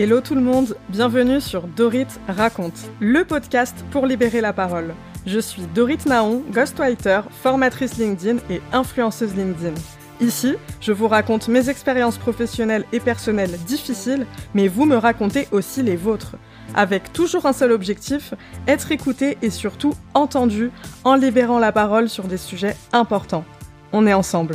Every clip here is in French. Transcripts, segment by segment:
Hello tout le monde, bienvenue sur Dorit Raconte, le podcast pour libérer la parole. Je suis Dorit Naon, ghostwriter, formatrice LinkedIn et influenceuse LinkedIn. Ici, je vous raconte mes expériences professionnelles et personnelles difficiles, mais vous me racontez aussi les vôtres. Avec toujours un seul objectif, être écouté et surtout entendu en libérant la parole sur des sujets importants. On est ensemble.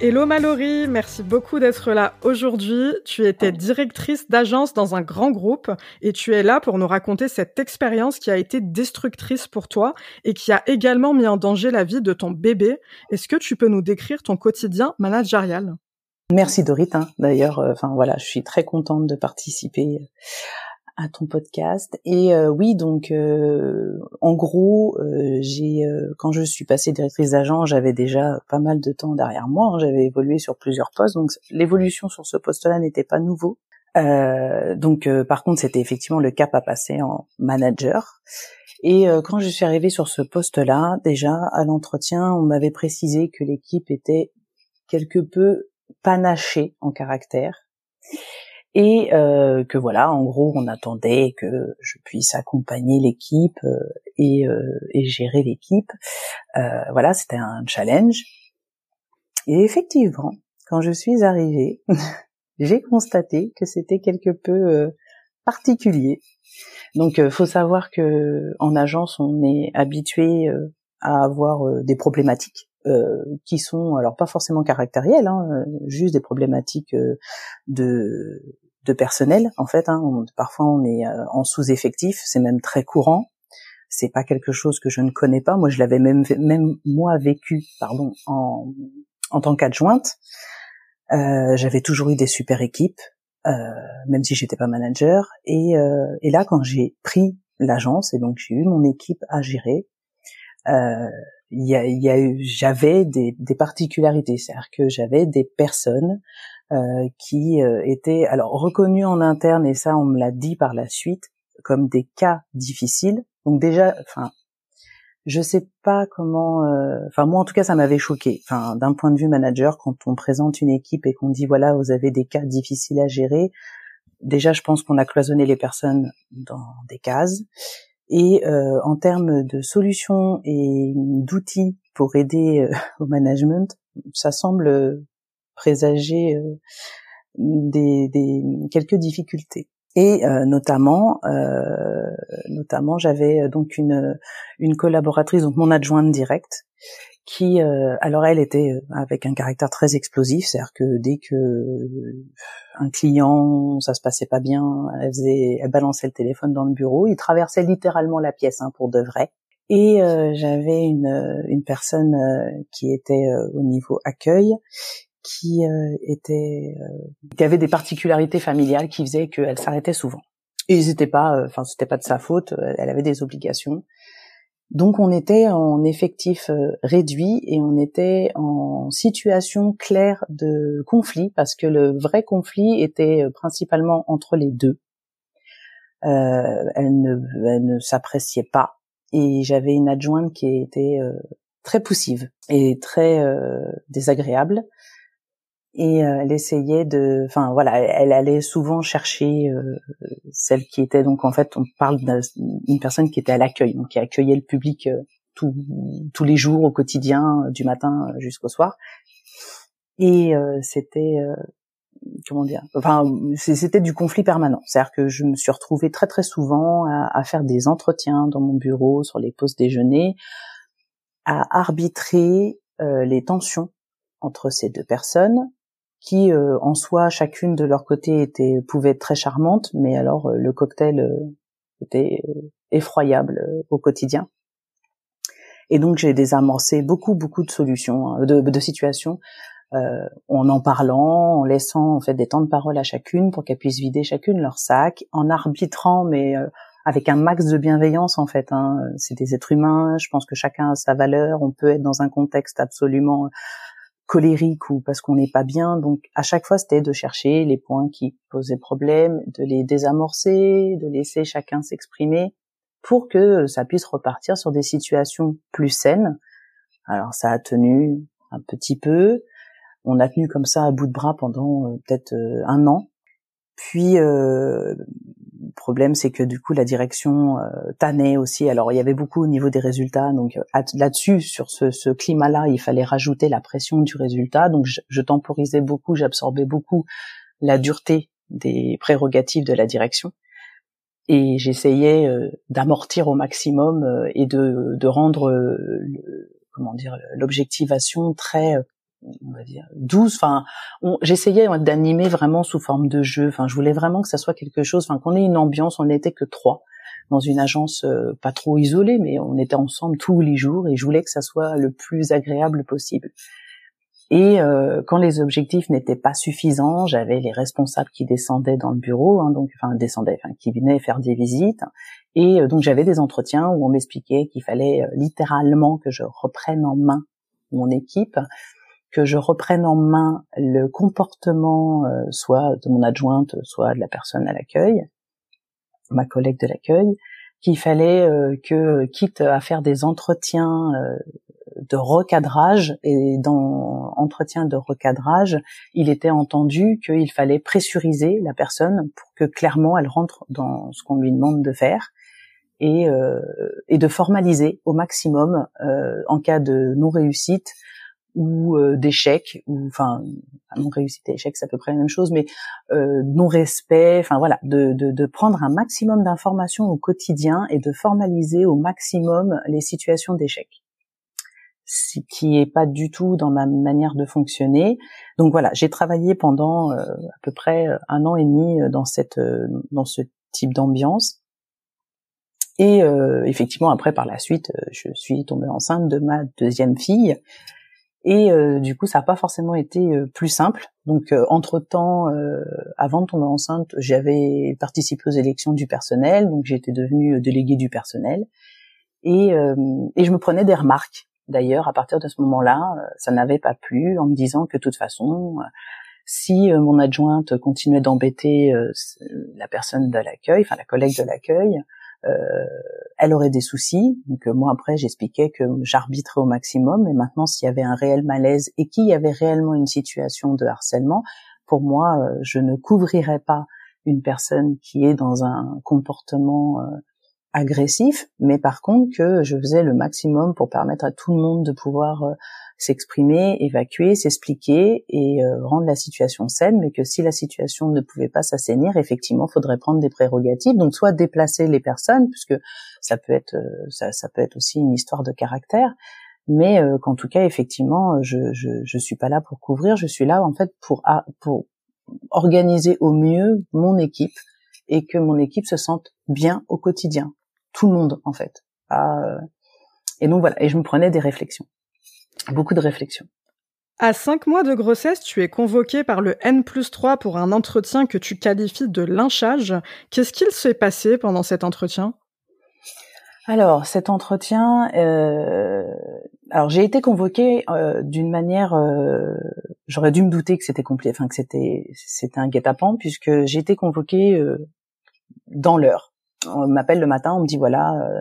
Hello Mallory, merci beaucoup d'être là aujourd'hui. Tu étais directrice d'agence dans un grand groupe et tu es là pour nous raconter cette expérience qui a été destructrice pour toi et qui a également mis en danger la vie de ton bébé. Est-ce que tu peux nous décrire ton quotidien managérial? Merci Dorit. Hein. D'ailleurs, euh, enfin voilà, je suis très contente de participer à ton podcast. Et euh, oui, donc euh, en gros, euh, j'ai quand je suis passée directrice d'agent, j'avais déjà pas mal de temps derrière moi. Hein. j'avais évolué sur plusieurs postes, donc l'évolution sur ce poste-là n'était pas nouveau. donc par contre, c'était effectivement le cap à passer en manager. Et quand je suis arrivée sur ce poste-là, déjà à l'entretien, on m'avait précisé que l'équipe était quelque peu panachée en caractère et euh, que voilà, en gros, on attendait que je puisse accompagner l'équipe euh, et, euh, et, gérer l'équipe. Euh, voilà, c'était un challenge. Et effectivement, quand je suis arrivée, j'ai constaté que c'était quelque peu particulier. Donc, faut savoir que en agence, on est habitué à avoir des problématiques qui sont alors pas forcément caractérielles, hein, juste des problématiques de de personnel en fait. Hein. parfois on est euh, en sous-effectif, c'est même très courant. C'est pas quelque chose que je ne connais pas. Moi, je l'avais même même moi vécu, pardon, en en tant qu'adjointe. Euh, j'avais toujours eu des super équipes, euh, même si j'étais pas manager. Et, euh, et là, quand j'ai pris l'agence et donc j'ai eu mon équipe à gérer, euh, il y a, y a eu, j'avais des, des particularités, c'est-à-dire que j'avais des personnes euh, qui euh, étaient alors reconnus en interne et ça on me l'a dit par la suite comme des cas difficiles. Donc déjà, enfin, je sais pas comment. Euh, enfin moi en tout cas ça m'avait choqué. Enfin d'un point de vue manager quand on présente une équipe et qu'on dit voilà vous avez des cas difficiles à gérer. Déjà je pense qu'on a cloisonné les personnes dans des cases. Et euh, en termes de solutions et d'outils pour aider au management, ça semble présager euh, des, des, quelques difficultés. Et euh, notamment, euh, notamment, j'avais donc une une collaboratrice, donc mon adjointe directe, qui, alors elle était avec un caractère très explosif, c'est-à-dire que dès que un client, ça se passait pas bien, elle faisait, elle balançait le téléphone dans le bureau, il traversait littéralement la pièce hein, pour de vrai. Et j'avais une, une personne qui était au niveau accueil qui euh, était euh, qui avait des particularités familiales qui faisaient qu'elle s'arrêtait souvent. Et ils étaient pas, euh, enfin c'était pas de sa faute, elle avait des obligations. Donc on était en effectif réduit et on était en situation claire de conflit parce que le vrai conflit était principalement entre les deux. Euh, elle ne, elle ne s'appréciait pas et j'avais une adjointe qui était très poussive et très désagréable et euh, elle essayait de enfin voilà elle allait souvent chercher euh, celle qui était donc en fait on parle d'une personne qui était à l'accueil donc qui accueillait le public euh, tous les jours au quotidien du matin jusqu'au soir. Et c'était comment dire enfin c'était du conflit permanent. C'est-à-dire que je me suis retrouvée très très souvent à, à faire des entretiens dans mon bureau sur les pauses déjeuner à arbitrer les tensions entre ces deux personnes qui euh, en soi chacune de leur côté était pouvait être très charmante, mais alors euh, le cocktail euh, était effroyable au quotidien. Et donc j'ai désamorcé beaucoup beaucoup de solutions, hein, de, de situations, euh, en en parlant, en laissant en fait des temps de parole à chacune pour qu'elles puissent vider chacune leur sac, en arbitrant mais avec un max de bienveillance en fait. Hein. C'est des êtres humains, je pense que chacun a sa valeur. On peut être dans un contexte absolument colérique ou parce qu'on n'est pas bien. Donc à chaque fois, c'était de chercher les points qui posaient problème, de les désamorcer, de laisser chacun s'exprimer pour que ça puisse repartir sur des situations plus saines. Alors ça a tenu un petit peu. On a tenu comme ça à bout de bras pendant euh, peut-être euh, un an. Puis euh, problème, c'est que du coup, la direction euh, tannait aussi. Alors, il y avait beaucoup au niveau des résultats. Donc euh, là-dessus, sur ce, ce climat-là, il fallait rajouter la pression du résultat. Donc, je, temporisais beaucoup, j'absorbais beaucoup la dureté des prérogatives de la direction. Et j'essayais euh, d'amortir au maximum euh, et de, de rendre le, comment dire l'objectivation très on va dire douce. Enfin j'essayais d'animer vraiment sous forme de jeu. Enfin je voulais vraiment que ça soit quelque chose enfin qu'on ait une ambiance. On n'était que trois dans une agence euh, pas trop isolée mais on était ensemble tous les jours et je voulais que ça soit le plus agréable possible. Et euh, quand les objectifs n'étaient pas suffisants, j'avais les responsables qui descendaient dans le bureau, hein, donc enfin descendaient, enfin qui venaient faire des visites, et euh, donc j'avais des entretiens où on m'expliquait qu'il fallait littéralement que je reprenne en main mon équipe que je reprenne en main le comportement euh, soit de mon adjointe, soit de la personne à l'accueil, ma collègue de l'accueil, qu'il fallait euh, que, quitte à faire des entretiens euh, de recadrage, et dans entretien de recadrage, il était entendu qu'il fallait pressuriser la personne pour que clairement elle rentre dans ce qu'on lui demande de faire. Et, et de formaliser au maximum en cas de non réussite ou euh, d'échec ou enfin non réussite et échec c'est à peu près la même chose mais euh, non respect enfin voilà de, de, de prendre un maximum d'informations au quotidien et de formaliser au maximum les situations d'échec ce qui est pas du tout dans ma manière de fonctionner. Donc voilà j'ai travaillé pendant euh, à peu près un an et demi dans cette dans ce type d'ambiance. Et effectivement après par la suite je suis tombée enceinte de ma deuxième fille et euh, du coup, ça n'a pas forcément été euh, plus simple. Donc, euh, entre-temps, avant de tomber enceinte, j'avais participé aux élections du personnel, donc j'étais devenue déléguée du personnel. Et, et je me prenais des remarques. D'ailleurs, à partir de ce moment-là, ça n'avait pas plu en me disant que de toute façon, si mon adjointe continuait d'embêter la personne de l'accueil, enfin la collègue de l'accueil, euh, elle aurait des soucis. Donc euh, moi après j'expliquais que j'arbitrais au maximum. Et maintenant s'il y avait un réel malaise et qu'il y avait réellement une situation de harcèlement, pour moi euh, je ne couvrirais pas une personne qui est dans un comportement agressif, mais par contre que je faisais le maximum pour permettre à tout le monde de pouvoir euh, s'exprimer, évacuer, s'expliquer et euh, rendre la situation saine, mais que si la situation ne pouvait pas s'assainir, effectivement, faudrait prendre des prérogatives, donc soit déplacer les personnes, puisque ça peut être euh, ça, peut être aussi une histoire de caractère, mais qu'en tout cas, effectivement, je, je je suis pas là pour couvrir, je suis là en fait pour pour organiser au mieux mon équipe et que mon équipe se sente bien au quotidien tout le monde en fait. Euh, et donc voilà, et je me prenais des réflexions, beaucoup de réflexions. À cinq mois de grossesse, tu es convoqué par le N plus 3 pour un entretien que tu qualifies de lynchage. Qu'est-ce qu'il s'est passé pendant cet entretien? Alors cet entretien, euh, alors j'ai été convoquée euh, d'une manière, j'aurais dû me douter que c'était compliqué, enfin que c'était c'était un guet-apens puisque j'ai été convoquée dans l'heure on m'appelle le matin, on me dit voilà, euh,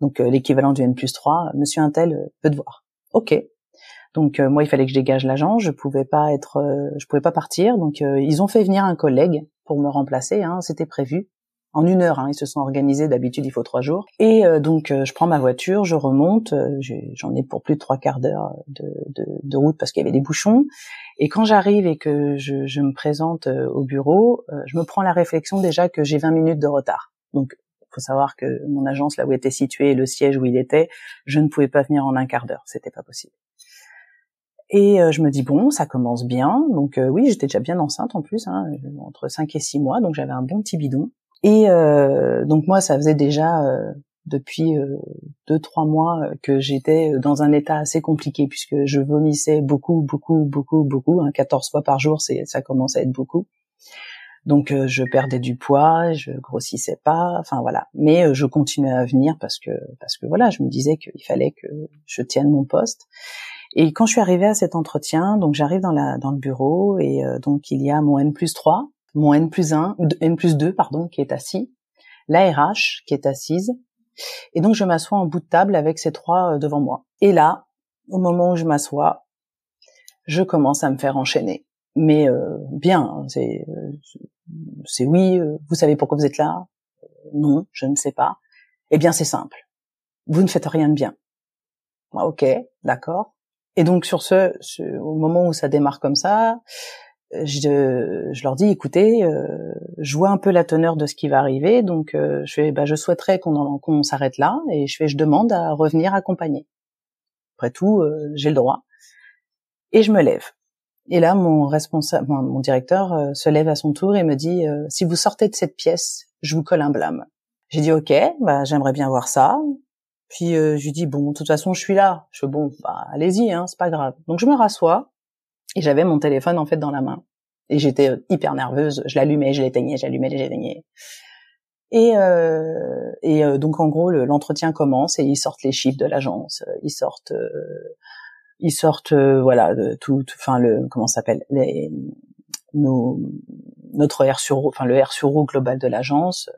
donc euh, l'équivalent du N plus 3, Monsieur Intel euh, peut te voir. Ok. Donc moi, il fallait que je dégage l'agent, je pouvais pas être, je pouvais pas partir. Donc ils ont fait venir un collègue pour me remplacer. Hein, C'était prévu en une heure. Hein, ils se sont organisés. D'habitude, il faut trois jours. Et donc je prends ma voiture, je remonte. J'en ai pour plus de trois quarts d'heure de, de, de, route parce qu'il y avait des bouchons. Et quand j'arrive et que je, je, me présente au bureau, je me prends la réflexion déjà que j'ai 20 minutes de retard. Donc, il faut savoir que mon agence, là où était situé, le siège où il était, je ne pouvais pas venir en un quart d'heure, c'était pas possible. Et euh, je me dis bon, ça commence bien. Donc euh, oui, j'étais déjà bien enceinte en plus, hein, entre 5 et 6 mois, donc j'avais un bon petit bidon. Et euh, donc moi, ça faisait déjà depuis deux trois mois que j'étais dans un état assez compliqué puisque je vomissais beaucoup, beaucoup, beaucoup, beaucoup. Hein, 14 fois par jour, c'est ça commence à être beaucoup. Donc euh, je perdais du poids, je grossissais pas, enfin voilà. Mais euh, je continuais à venir parce que parce que voilà, je me disais qu'il fallait que je tienne mon poste. Et quand je suis arrivée à cet entretien, donc j'arrive dans la dans le bureau et euh, donc il y a mon N plus 3, mon N plus 1, N plus 2 pardon, qui est assis, la RH qui est assise, et donc je m'assois en bout de table avec ces trois devant moi. Et là, au moment où je m'assois, je commence à me faire enchaîner mais bien, c'est c'est oui. vous savez pourquoi vous êtes là? Non, je ne sais pas. Eh bien, c'est simple. Vous ne faites rien de bien. Ok, d'accord. Et donc sur ce, au moment où ça démarre comme ça, je, je leur dis écoutez, euh, je vois un peu la teneur de ce qui va arriver, donc euh, je fais, bah, je souhaiterais qu'on qu'on s'arrête là, et je fais, je demande à revenir accompagner. Après tout, euh, j'ai le droit, et je me lève. Et là, mon responsable, mon, directeur euh, se lève à son tour et me dit si vous sortez de cette pièce, je vous colle un blâme. J'ai dit ok, bah j'aimerais bien voir ça. Puis je lui dis bon, de toute façon, je suis là. Je fais bon, bah allez-y, hein, c'est pas grave. Donc je me rassois et j'avais mon téléphone en fait dans la main. Et j'étais euh, hyper nerveuse. Je l'allumais, je l'éteignais, j'allumais, j'éteignais. Et, euh, et euh, donc en gros l'entretien commence et ils sortent les chiffres de l'agence, ils sortent, euh, ils sortent voilà tout, enfin le comment s'appelle les nos notre R sur enfin le R sur O global de l'agence,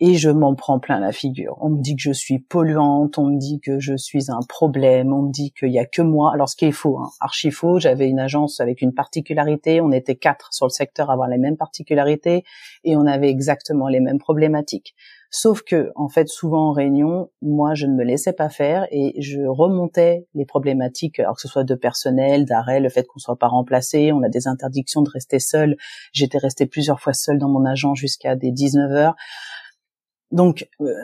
et je m'en prends plein la figure. On me dit que je suis polluante, on me dit que je suis un problème, on me dit qu'il y a que moi. Alors ce qui est faux, hein, archi faux. J'avais une agence avec une particularité, on était quatre sur le secteur à avoir les mêmes particularités et on avait exactement les mêmes problématiques. Sauf que, en fait, souvent en réunion, moi, je ne me laissais pas faire et je remontais les problématiques, alors que ce soit de personnel, d'arrêt, le fait qu'on soit pas remplacé, on a des interdictions de rester seul. J'étais restée plusieurs fois seule dans mon agent jusqu'à des 19 heures. Donc, euh,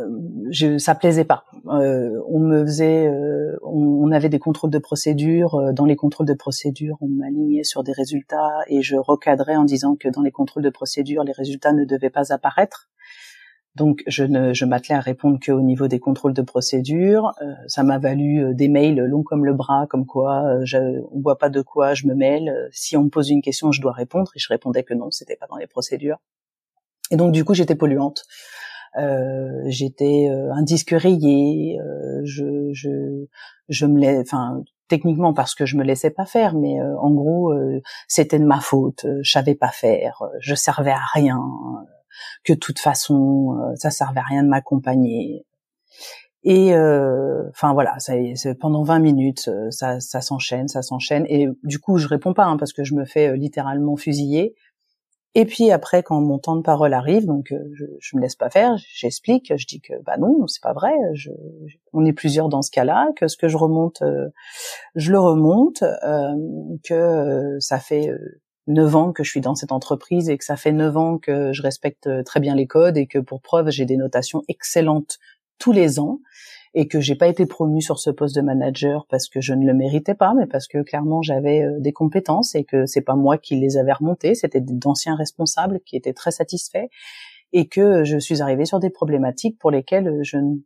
je, ça plaisait pas. Euh, on me faisait, euh, on, avait des contrôles de procédure. Euh, dans les contrôles de procédure, on m'alignait sur des résultats et je recadrais en disant que dans les contrôles de procédure, les résultats ne devaient pas apparaître. Donc, je ne, je m'attelais à répondre qu'au niveau des contrôles de procédure. ça m'a valu des mails longs comme le bras, comme quoi je, on voit pas de quoi je me mêle. Si on me pose une question, je dois répondre. Et je répondais que non, c'était pas dans les procédures. Et donc, du coup, j'étais polluante. Euh, j'étais euh, un disque rayé, euh, je, je, je me laisse, enfin techniquement parce que je me laissais pas faire, mais en gros c'était de ma faute, je savais pas faire, je servais à rien, que de toute façon ça servait à rien de m'accompagner. Et enfin voilà, ça, pendant 20 minutes, ça, ça s'enchaîne, ça s'enchaîne. Et du coup, je réponds pas hein, parce que je me fais littéralement fusiller. Et puis après, quand mon temps de parole arrive, donc euh, je, je me laisse pas faire, j'explique, je dis que bah non, c'est pas vrai. Je, on est plusieurs dans ce cas-là, que ce que je remonte, euh, je le remonte, euh, que ça fait neuf ans que je suis dans cette entreprise et que ça fait neuf ans que je respecte très bien les codes et que pour preuve j'ai des notations excellentes tous les ans et que j'ai pas été promue sur ce poste de manager parce que je ne le méritais pas, mais parce que clairement j'avais euh, des compétences et que c'est pas moi qui les avais remontées, c'était d'anciens responsables qui étaient très satisfaits et que je suis arrivée sur des problématiques pour lesquelles je ne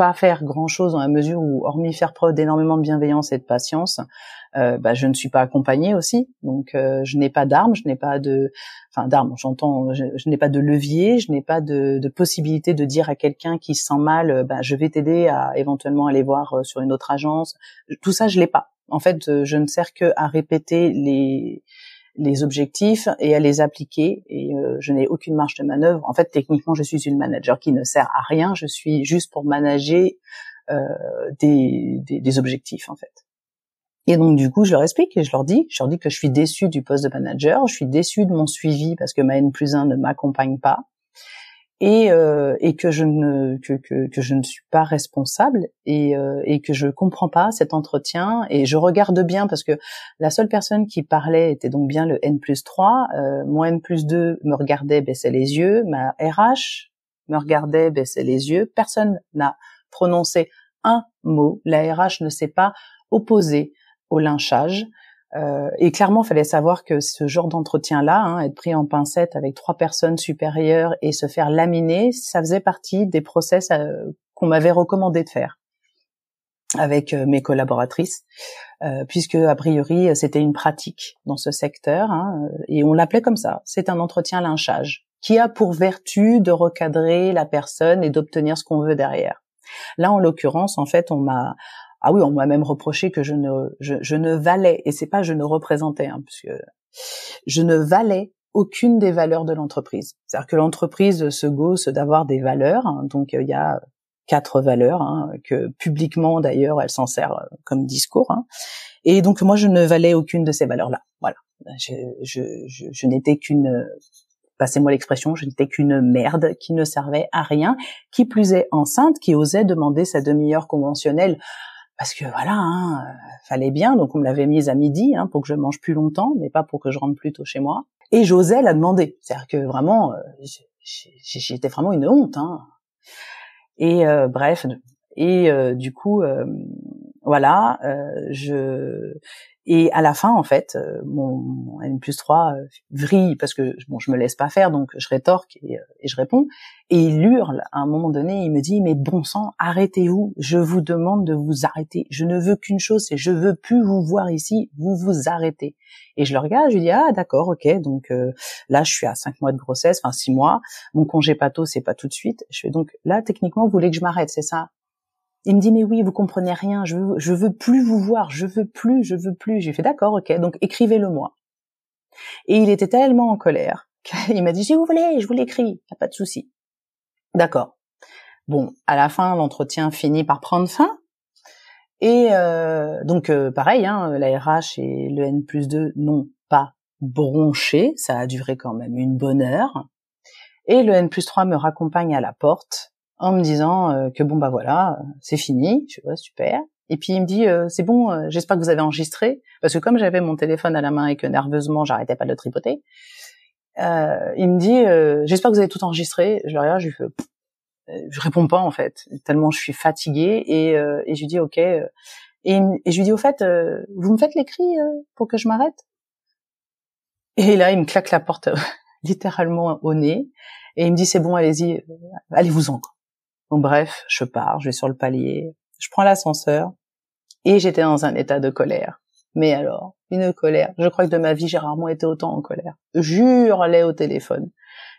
pas faire grand chose dans la mesure où, hormis faire preuve d'énormément de bienveillance et de patience, euh, bah, je ne suis pas accompagnée aussi. Donc, euh, je n'ai pas d'armes, je n'ai pas de, enfin d'armes. J'entends, je, n'ai pas de levier, je n'ai pas de, de, possibilité de dire à quelqu'un qui se sent mal, euh, bah, je vais t'aider à éventuellement aller voir sur une autre agence. Tout ça, je l'ai pas. En fait, je ne sers que à répéter les les objectifs et à les appliquer et euh, je n'ai aucune marge de manœuvre. En fait, techniquement, je suis une manager qui ne sert à rien. Je suis juste pour manager euh, des, des, des, objectifs en fait. Et donc du coup, je leur explique et je leur dis, je leur dis que je suis déçue du poste de manager, je suis déçue de mon suivi parce que ma N plus 1 ne m'accompagne pas, et, euh, et que je ne que, que, que, je ne suis pas responsable et, euh, et que je comprends pas cet entretien et je regarde bien parce que la seule personne qui parlait était donc bien le N plus 3, euh, mon N plus 2 me regardait, baissait les yeux, ma RH me regardait, baissait les yeux, personne n'a prononcé un mot, la RH ne s'est pas opposée au lynchage, euh, et clairement, fallait savoir que ce genre d'entretien-là, hein, être pris en pincette avec trois personnes supérieures et se faire laminer, ça faisait partie des process euh, qu'on m'avait recommandé de faire avec euh, mes collaboratrices, puisque a priori c'était une pratique dans ce secteur, hein, et on l'appelait comme ça. C'est un entretien lynchage qui a pour vertu de recadrer la personne et d'obtenir ce qu'on veut derrière. Là, en l'occurrence, en fait, on m'a ah oui, on m'a même reproché que je ne, je, ne valais, et c'est pas je ne représentais, hein, puisque je ne valais aucune des valeurs de l'entreprise. C'est-à-dire que l'entreprise se gausse d'avoir des valeurs, hein, donc il y a quatre valeurs hein, que publiquement d'ailleurs elle s'en sert euh, comme discours. Hein. Et donc moi je ne valais aucune de ces valeurs-là. Voilà. Je, je, je, je n'étais qu'une, passez-moi l'expression, je n'étais qu'une merde qui ne servait à rien, qui plus est enceinte, qui osait demander sa demi-heure conventionnelle parce que voilà, hein, fallait bien, donc on me l'avait mise à midi hein, pour que je mange plus longtemps, mais pas pour que je rentre plus tôt chez moi. Et j'osais la demander, c'est-à-dire que vraiment, j'étais vraiment une honte. Hein. Et euh, bref, et euh, du coup, euh, voilà, je et à la fin, en fait, mon, N plus 3 vrille parce que bon, je me laisse pas faire, donc je rétorque et, et, je réponds. Et il hurle à un moment donné, il me dit mais bon sang, arrêtez-vous, je vous demande de vous arrêter. Je ne veux qu'une chose, c'est je veux plus vous voir ici, vous vous arrêtez. Et je le regarde, je lui dis ah d'accord, ok, donc là je suis à cinq mois de grossesse, enfin six mois, mon congé pato c'est pas tout de suite. Je fais donc là techniquement vous voulez que je m'arrête, c'est ça? Il me dit mais oui, vous comprenez rien, je veux, je veux plus vous voir, je veux plus, je veux plus. J'ai fait d'accord, ok, donc écrivez-le moi. Et il était tellement en colère qu'il m'a dit si vous voulez, je vous l'écris, y pas de souci. D'accord. Bon, à la fin, l'entretien finit par prendre fin. Et euh, donc euh, pareil, hein, la RH et le N plus 2 n'ont pas bronché, ça a duré quand même une bonne heure. Et le N plus 3 me raccompagne à la porte en me disant euh, que bon bah voilà, c'est fini, je vois super. Et puis il me dit euh, c'est bon, euh, j'espère que vous avez enregistré parce que comme j'avais mon téléphone à la main et que nerveusement j'arrêtais pas de tripoter, il me dit j'espère que vous avez tout enregistré. Je le regarde, je lui fais je réponds pas en fait tellement je suis fatiguée et, et je lui dis ok et, et, je lui dis au fait vous me faites l'écrit pour que je m'arrête? Et là il me claque la porte littéralement au nez et il me dit c'est bon allez-y allez-vous-en Bon bref, je pars, je vais sur le palier, je prends l'ascenseur et j'étais dans un état de colère. Mais alors, une colère. Je crois que de ma vie, j'ai rarement été autant en colère. Jure-les au téléphone.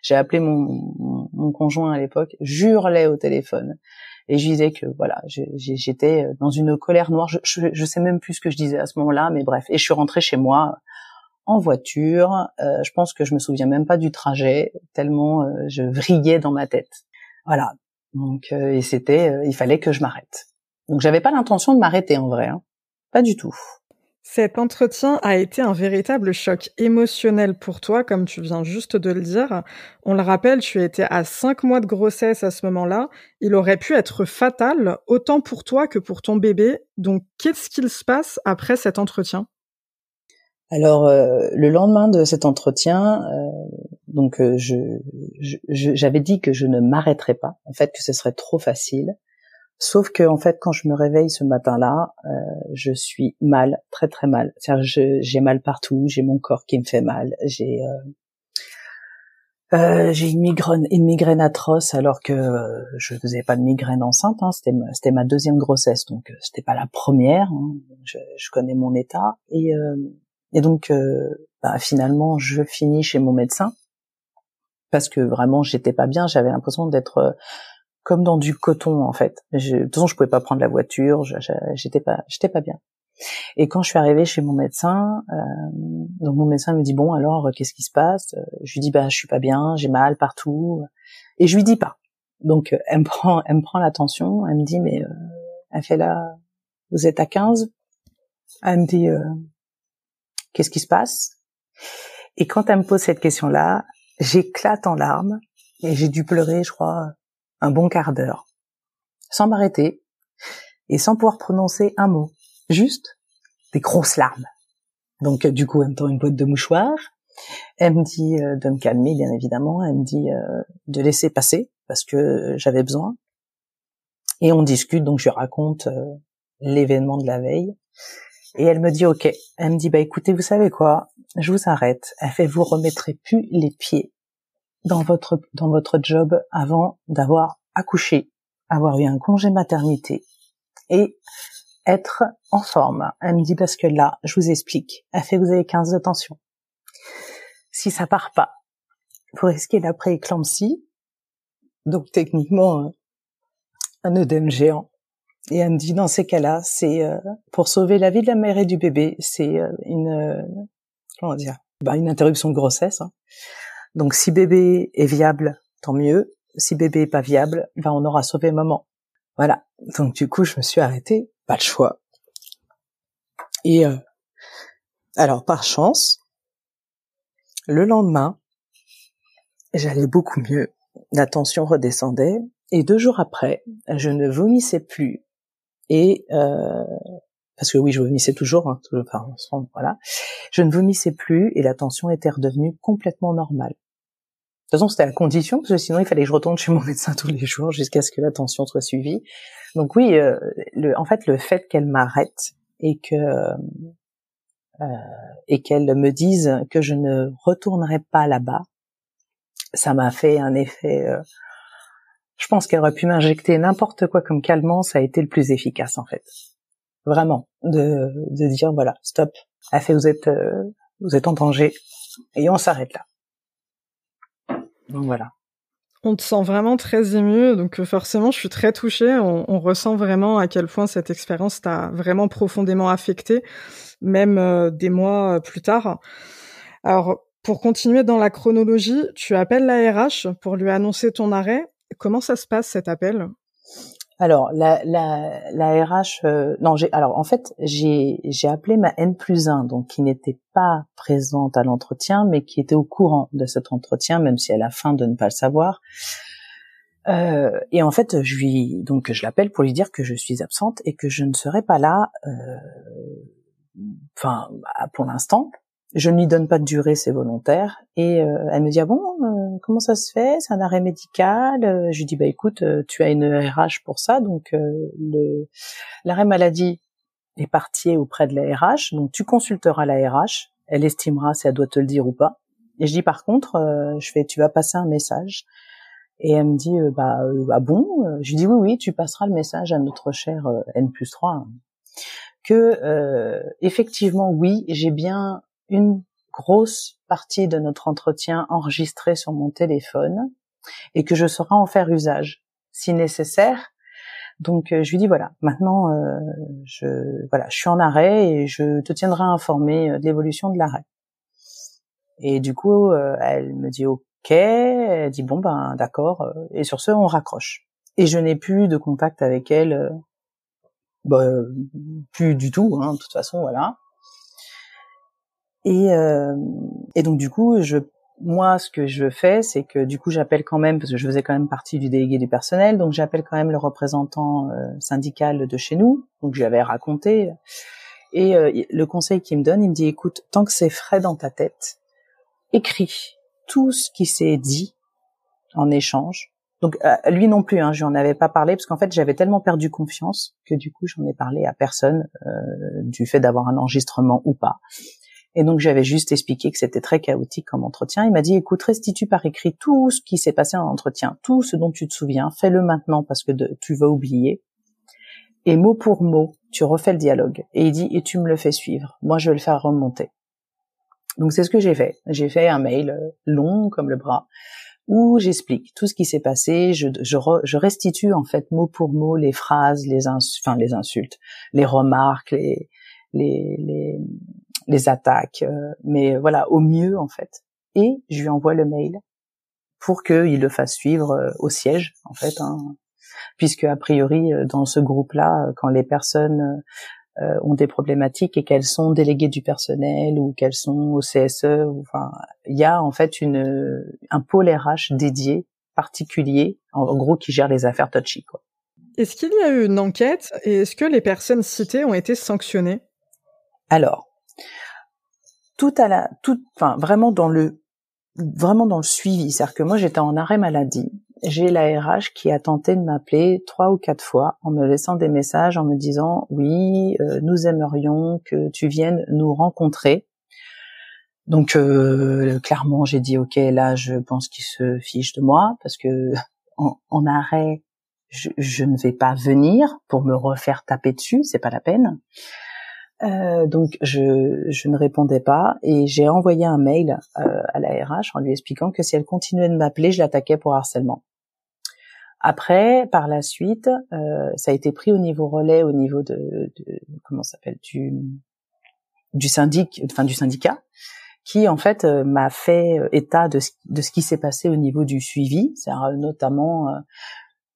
J'ai appelé mon, mon, conjoint à l'époque, jure-les au téléphone. Et je disais que voilà, j'étais dans une colère noire. Je, je, sais même plus ce que je disais à ce moment-là, mais bref. Et je suis rentrée chez moi en voiture. Euh, je pense que je me souviens même pas du trajet, tellement euh, je vrillais dans ma tête. Voilà. Donc euh, et c'était, euh, il fallait que je m'arrête. Donc j'avais pas l'intention de m'arrêter en vrai, hein. pas du tout. Cet entretien a été un véritable choc émotionnel pour toi, comme tu viens juste de le dire. On le rappelle, tu étais à cinq mois de grossesse à ce moment-là. Il aurait pu être fatal, autant pour toi que pour ton bébé. Donc, qu'est-ce qu'il se passe après cet entretien? Alors euh, le lendemain de cet entretien, euh, donc euh, je, j'avais dit que je ne m'arrêterais pas, en fait que ce serait trop facile. Sauf que en fait quand je me réveille ce matin-là, je suis mal, très très mal. j'ai mal partout, j'ai mon corps qui me fait mal, j'ai j'ai une migraine, une migraine atroce alors que je faisais pas de migraine enceinte. Hein, c'était c'était ma deuxième grossesse, donc c'était pas la première. Hein, je, je, connais mon état et et donc, euh, bah, finalement, je finis chez mon médecin parce que vraiment, j'étais pas bien. J'avais l'impression d'être euh, comme dans du coton en fait. Je, de toute façon, je pouvais pas prendre la voiture. J'étais pas, j'étais pas bien. Et quand je suis arrivée chez mon médecin, euh, donc mon médecin me dit bon alors qu'est-ce qui se passe? Je lui dis bah je suis pas bien, j'ai mal partout, et je lui dis pas. Donc elle me prend, elle me prend l'attention, elle me dit mais elle fait là, vous êtes à 15 Elle me dit Qu'est-ce qui se passe? Et quand elle me pose cette question-là, j'éclate en larmes et j'ai dû pleurer, je crois, un bon quart d'heure, sans m'arrêter et sans pouvoir prononcer un mot, juste des grosses larmes. Donc du coup, elle me tend une boîte de mouchoirs. Elle me dit euh, de me calmer, bien évidemment. Elle me dit euh, de laisser passer parce que j'avais besoin. Et on discute, donc je raconte euh, l'événement de la veille. Et elle me dit OK. Elle me dit bah écoutez, vous savez quoi? Je vous arrête. Elle fait vous remettrez plus les pieds dans votre dans votre job avant d'avoir accouché, avoir eu un congé maternité et être en forme. Elle me dit parce que là, je vous explique. Elle fait vous avez 15 de tension. Si ça part pas, vous risquez la pré-éclampsie. Donc techniquement un œdème géant et elle me dit dans ces cas-là, c'est euh, pour sauver la vie de la mère et du bébé, c'est euh, une euh, comment dire, bah, une interruption de grossesse. Hein. Donc si bébé est viable, tant mieux. Si bébé est pas viable, ben on aura sauvé maman. Voilà. Donc du coup, je me suis arrêtée, pas le choix. Et alors par chance, Le lendemain, j'allais beaucoup mieux. La tension redescendait et deux jours après, je ne vomissais plus et euh, parce que oui, je vomissais toujours, hein, enfin, voilà, je ne vomissais plus et la tension était redevenue complètement normale. De toute façon, c'était la condition parce que sinon il fallait que je retourne chez mon médecin tous les jours jusqu'à ce que la tension soit suivie. Donc oui, euh, le, en fait, le fait qu'elle m'arrête et que euh, et qu'elle me dise que je ne retournerai pas là-bas, ça m'a fait un effet. Euh, je pense qu'elle aurait pu m'injecter n'importe quoi comme calmant, ça a été le plus efficace en fait. Vraiment, de, de dire voilà, stop. Fait vous êtes euh, vous êtes en danger et on s'arrête là. Donc voilà. On te sent vraiment très ému, donc euh, forcément, je suis très touchée. On, on ressent vraiment à quel point cette expérience t'a vraiment profondément affecté, même euh, des mois plus tard. Alors, pour continuer dans la chronologie, tu appelles la RH pour lui annoncer ton arrêt. Comment ça se passe cet appel? Alors la, la, la RH, euh, non, j'ai alors en fait j'ai j'ai appelé ma N plus 1, donc qui n'était pas présente à l'entretien, mais qui était au courant de cet entretien, même si elle a faim de ne pas le savoir. Euh, et en fait, je lui donc je l'appelle pour lui dire que je suis absente et que je ne serai pas là, euh, enfin pour l'instant, je ne lui donne pas de durée, c'est volontaire. Et euh, elle me dit ah bon, euh, comment ça se fait? C'est un arrêt médical. Euh, je lui dis bah écoute, tu as une RH pour ça, donc le l'arrêt maladie est parti auprès de la RH, donc tu consulteras la RH. Elle estimera si elle doit te le dire ou pas. Et je dis par contre, je fais, tu vas passer un message. Et elle me dit bah, bah bon? Je lui dis oui oui, tu passeras le message à notre cher N plus 3 que effectivement oui, j'ai bien une grosse partie de notre entretien enregistrée sur mon téléphone et que je saurai en faire usage si nécessaire. Donc euh, je lui dis voilà, maintenant euh, je voilà, je suis en arrêt et je te tiendrai informé euh, de l'évolution de l'arrêt. Et du coup, elle me dit OK, elle dit bon ben d'accord et sur ce on raccroche. Et je n'ai plus de contact avec elle bah, plus du tout hein, de toute façon voilà. Et, euh, et donc du coup, je, moi, ce que je fais, c'est que du coup, j'appelle quand même, parce que je faisais quand même partie du délégué du personnel, donc j'appelle quand même le représentant euh, syndical de chez nous, donc j'avais raconté. Et euh, le conseil qu'il me donne, il me dit, écoute, tant que c'est frais dans ta tête, écris tout ce qui s'est dit en échange. Donc lui non plus, hein, je n'en avais pas parlé parce qu'en fait j'avais tellement perdu confiance que du coup j'en ai parlé à personne du fait d'avoir un enregistrement ou pas. Et donc j'avais juste expliqué que c'était très chaotique comme entretien. Il m'a dit écoute, restitue par écrit tout ce qui s'est passé en entretien, tout ce dont tu te souviens, fais-le maintenant parce que tu vas oublier. Et mot pour mot, tu refais le dialogue. Et il dit et tu me le fais suivre. Moi, je vais le faire remonter. Donc c'est ce que j'ai fait. J'ai fait un mail euh, long comme le bras où j'explique tout ce qui s'est passé. Je, restitue en fait mot pour mot les phrases, les les insultes, les remarques, les les, les, les attaques, euh, mais voilà, au mieux en fait. Et je lui envoie le mail pour qu'il le fasse suivre euh, au siège en fait, hein, puisque a priori euh, dans ce groupe-là, quand les personnes ont des problématiques et qu'elles sont déléguées du personnel ou qu'elles sont au CSE, enfin, il y a en fait une un pôle RH dédié particulier, en, gros, qui gère les affaires touchy quoi. Est-ce qu'il y a eu une enquête et est-ce que les personnes citées ont été sanctionnées? Alors, tout à la, tout, enfin vraiment dans le, vraiment dans le suivi. C'est-à-dire que moi j'étais en arrêt maladie. J'ai la RH qui a tenté de m'appeler trois ou quatre fois en me laissant des messages en me disant oui, euh, nous aimerions que tu viennes nous rencontrer. Donc euh, clairement j'ai dit ok là je pense qu'il se fiche de moi parce que en, arrêt je, je, ne vais pas venir pour me refaire taper dessus, c'est pas la peine. Euh, donc je, je, ne répondais pas et j'ai envoyé un mail euh, à la RH en lui expliquant que si elle continuait de m'appeler, je l'attaquais pour harcèlement. Après, par la suite, euh, ça a été pris au niveau relais, au niveau de, de comment s'appelle du du syndic, enfin du syndicat, qui en fait euh, m'a fait état de ce, de ce qui s'est passé au niveau du suivi, c'est notamment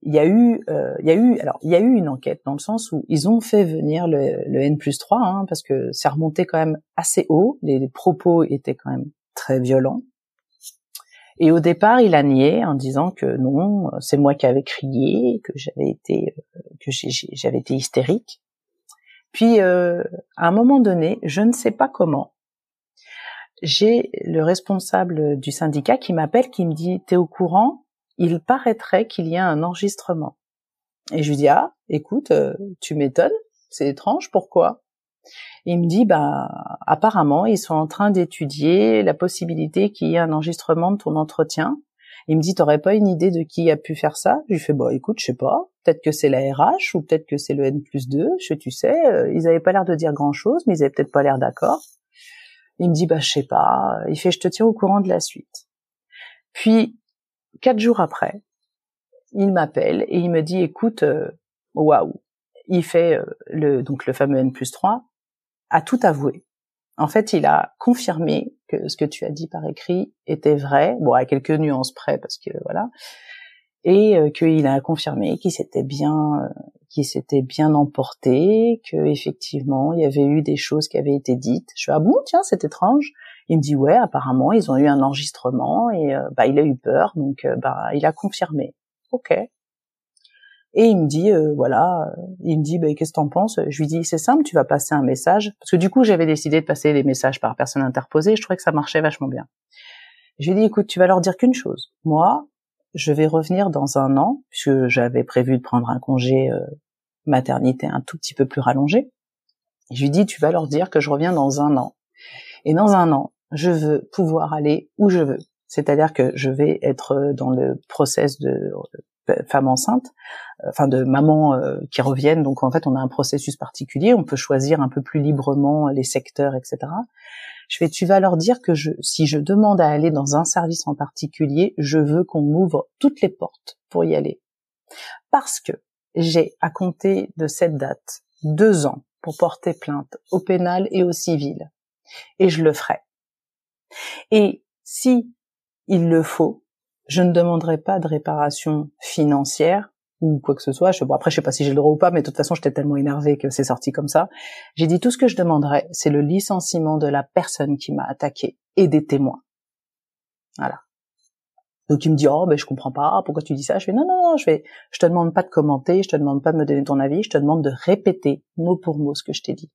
il y a eu, euh, il y a eu, alors il y a eu une enquête dans le sens où ils ont fait venir le, le N plus 3 hein, parce que ça remontait quand même assez haut, les, propos étaient quand même très violent. Et au départ, il a nié en disant que non, c'est moi qui avais crié, que j'avais été, que j'avais été hystérique. Puis, euh, à un moment donné, je ne sais pas comment, j'ai le responsable du syndicat qui m'appelle, qui me dit "T'es au courant? Il paraîtrait qu'il y a un enregistrement." Et je lui dis "Ah, écoute, euh, tu m'étonnes, c'est étrange, pourquoi? Il me dit, bah, apparemment, ils sont en train d'étudier la possibilité qu'il y ait un enregistrement de ton entretien. Il me dit, t'aurais pas une idée de qui a pu faire ça? Je lui fais, bah, écoute, je sais pas. Peut-être que c'est la RH ou peut-être que c'est le N plus 2. Je, tu sais, euh, ils avaient pas l'air de dire grand chose, mais ils avaient peut-être pas l'air d'accord. Il me dit, bah, je sais pas. Il fait, je te tiens au courant de la suite. Puis, quatre jours après, il m'appelle et il me dit, écoute, euh, waouh. Il fait euh, le, donc le fameux N plus 3 a tout avoué. En fait, il a confirmé que ce que tu as dit par écrit était vrai, bon à quelques nuances près parce que voilà, et euh, qu'il a confirmé qu'il s'était bien, qu'il s'était bien emporté, que effectivement il y avait eu des choses qui avaient été dites. Je suis ah bon tiens c'est étrange. Il me dit ouais apparemment ils ont eu un enregistrement et euh, bah il a eu peur donc bah il a confirmé. Ok. Et il me dit, euh, voilà, il me dit, bah, qu'est-ce que t'en penses? Je lui dis, c'est simple, tu vas passer un message. Parce que du coup, j'avais décidé de passer les messages par personne interposée. Je trouvais que ça marchait vachement bien. Je lui dis, écoute, tu vas leur dire qu'une chose. Moi, je vais revenir dans un an, puisque j'avais prévu de prendre un congé euh, maternité un tout petit peu plus rallongé. Je lui dis, tu vas leur dire que je reviens dans un an. Et dans un an, je veux pouvoir aller où je veux. C'est-à-dire que je vais être dans le process de enceintes, euh, enfin de mamans euh, qui reviennent. Donc en fait, on a un processus particulier. On peut choisir un peu plus librement les secteurs, etc. Je fais, tu vas leur dire que je, si je demande à aller dans un service en particulier, je veux qu'on m'ouvre toutes les portes pour y aller, parce que j'ai à compter de cette date deux ans pour porter plainte au pénal et au civil, et je le ferai. Et si il le faut, je ne demanderai pas de réparation financière ou quoi que ce soit. Je, bon, après, je sais pas si j'ai le droit ou pas, mais de toute façon, j'étais tellement énervée que c'est sorti comme ça. J'ai dit tout ce que je demanderais, c'est le licenciement de la personne qui m'a attaqué et des témoins. Voilà. Donc il me dit oh ben je comprends pas pourquoi tu dis ça? Je fais non non non je vais je te demande pas de commenter je te demande pas de me donner ton avis je te demande de répéter mot pour mot ce que je t'ai dit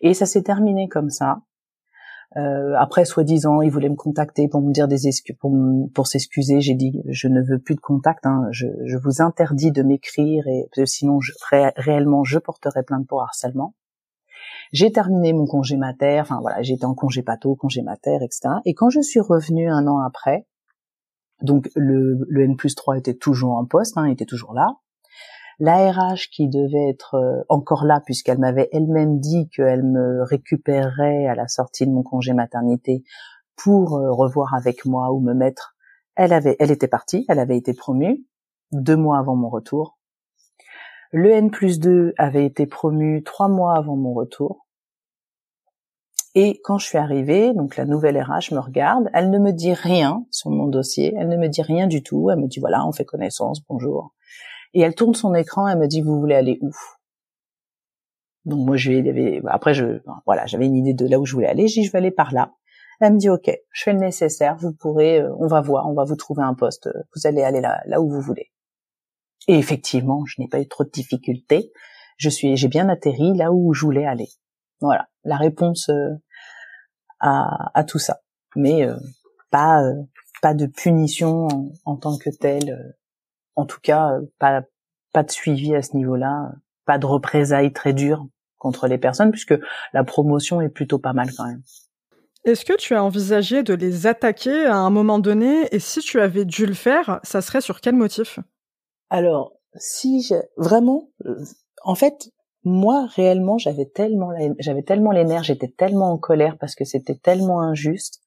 et ça s'est terminé comme ça euh, après, soi-disant, il voulait me contacter pour me dire des pour, pour s'excuser. J'ai dit, je ne veux plus de contact. Hein. Je, je, vous interdis de m'écrire et sinon, je, réellement, je porterai plainte pour harcèlement. J'ai terminé mon congé mater. Enfin voilà, j'étais en congé pato, congé mater, etc. Et quand je suis revenue un an après, donc le, le N plus 3 était toujours en poste, hein, était toujours là. L'ARH qui devait être euh, encore là puisqu'elle m'avait elle-même dit qu'elle me récupérerait à la sortie de mon congé maternité pour euh, revoir avec moi ou me mettre. Elle avait, elle était partie, elle avait été promue deux mois avant mon retour. Le N plus 2 avait été promu trois mois avant mon retour. Et quand je suis arrivée, donc la nouvelle RH me regarde, elle ne me dit rien sur mon dossier, elle ne me dit rien du tout, elle me dit voilà, on fait connaissance, bonjour et elle tourne son écran, elle me dit vous voulez aller où? Donc moi je vais après je voilà, j'avais une idée de là où je voulais aller, j'ai je vais aller par là. Elle me dit OK, je fais le nécessaire, vous pourrez euh, on va voir, on va vous trouver un poste, vous allez aller là là où vous voulez. Et effectivement, je n'ai pas eu trop de difficultés. Je suis j'ai bien atterri là où je voulais aller. Voilà, la réponse euh, à, à tout ça. Mais euh, pas pas de punition en, en tant que telle en tout cas, euh, pas, pas de suivi à ce niveau-là, pas de représailles très dures contre les personnes, puisque la promotion est plutôt pas mal quand même. Est-ce que tu as envisagé de les attaquer à un moment donné? Et si tu avais dû le faire, ça serait sur quel motif? Alors, si j'ai vraiment, euh, en fait, moi réellement, j'avais tellement, j'avais tellement les nerfs, j'étais tellement en colère parce que c'était tellement injuste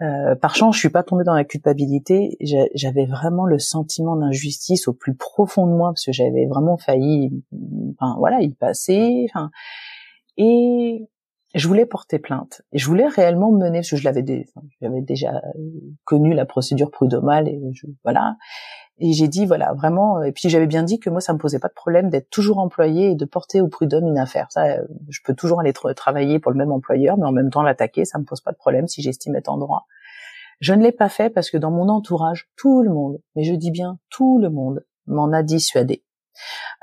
euh, par chance, je suis pas tombée dans la culpabilité. J'avais vraiment le sentiment d'injustice au plus profond de moi parce que j'avais vraiment failli, enfin voilà, y passer. Enfin, et je voulais porter plainte. Et je voulais réellement mener parce que je l'avais, j'avais déjà connu la procédure prud'homale et voilà. Et j'ai dit voilà vraiment. Et puis j'avais bien dit que moi ça me posait pas de problème d'être toujours employé et de porter au prud'homme une affaire. Ça, je peux toujours aller travailler pour le même employeur, mais en même temps l'attaquer, ça me pose pas de problème si j'estime être en droit. Je ne l'ai pas fait parce que dans mon entourage, tout le monde, mais je dis bien tout le monde, m'en a dissuadé.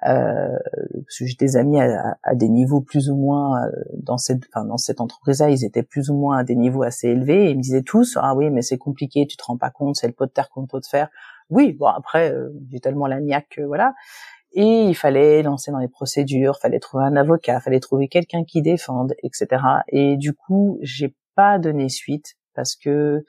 Euh, j'ai des amis à, des niveaux plus ou moins euh, dans cette enfin, dans cette entreprise-là, ils étaient plus ou moins à des niveaux assez élevés et ils me disaient tous ah oui mais c'est compliqué, tu te rends pas compte, c'est le pot de terre qu'on peut te faire. Oui, bon après euh, j'ai tellement la voilà. Et il fallait lancer dans les procédures, fallait trouver un avocat, fallait trouver quelqu'un qui défende, etc. Et du coup, j'ai pas donné suite parce que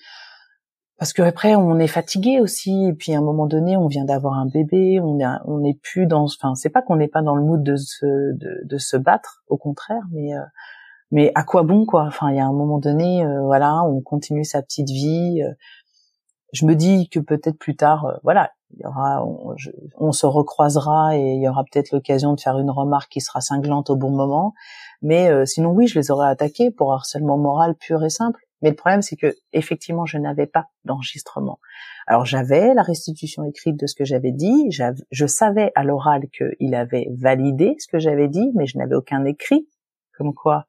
parce que après on est fatigué aussi et puis à un moment donné on vient d'avoir un bébé on est on n'est plus dans enfin c'est pas qu'on n'est pas dans le mood de se de, de se battre au contraire mais euh, mais à quoi bon quoi? Enfin il y a un moment donné euh, voilà on continue sa petite vie euh. Je me dis que peut-être plus tard voilà il y aura on, se recroisera et il y aura peut-être l'occasion de faire une remarque qui sera cinglante au bon moment. Mais sinon oui je les aurais attaqués pour harcèlement moral pur et simple. Mais le problème, c'est que effectivement, je n'avais pas d'enregistrement. Alors j'avais la restitution écrite de ce que j'avais dit, je savais à l'oral qu'il avait validé ce que j'avais dit, mais je n'avais aucun écrit, comme quoi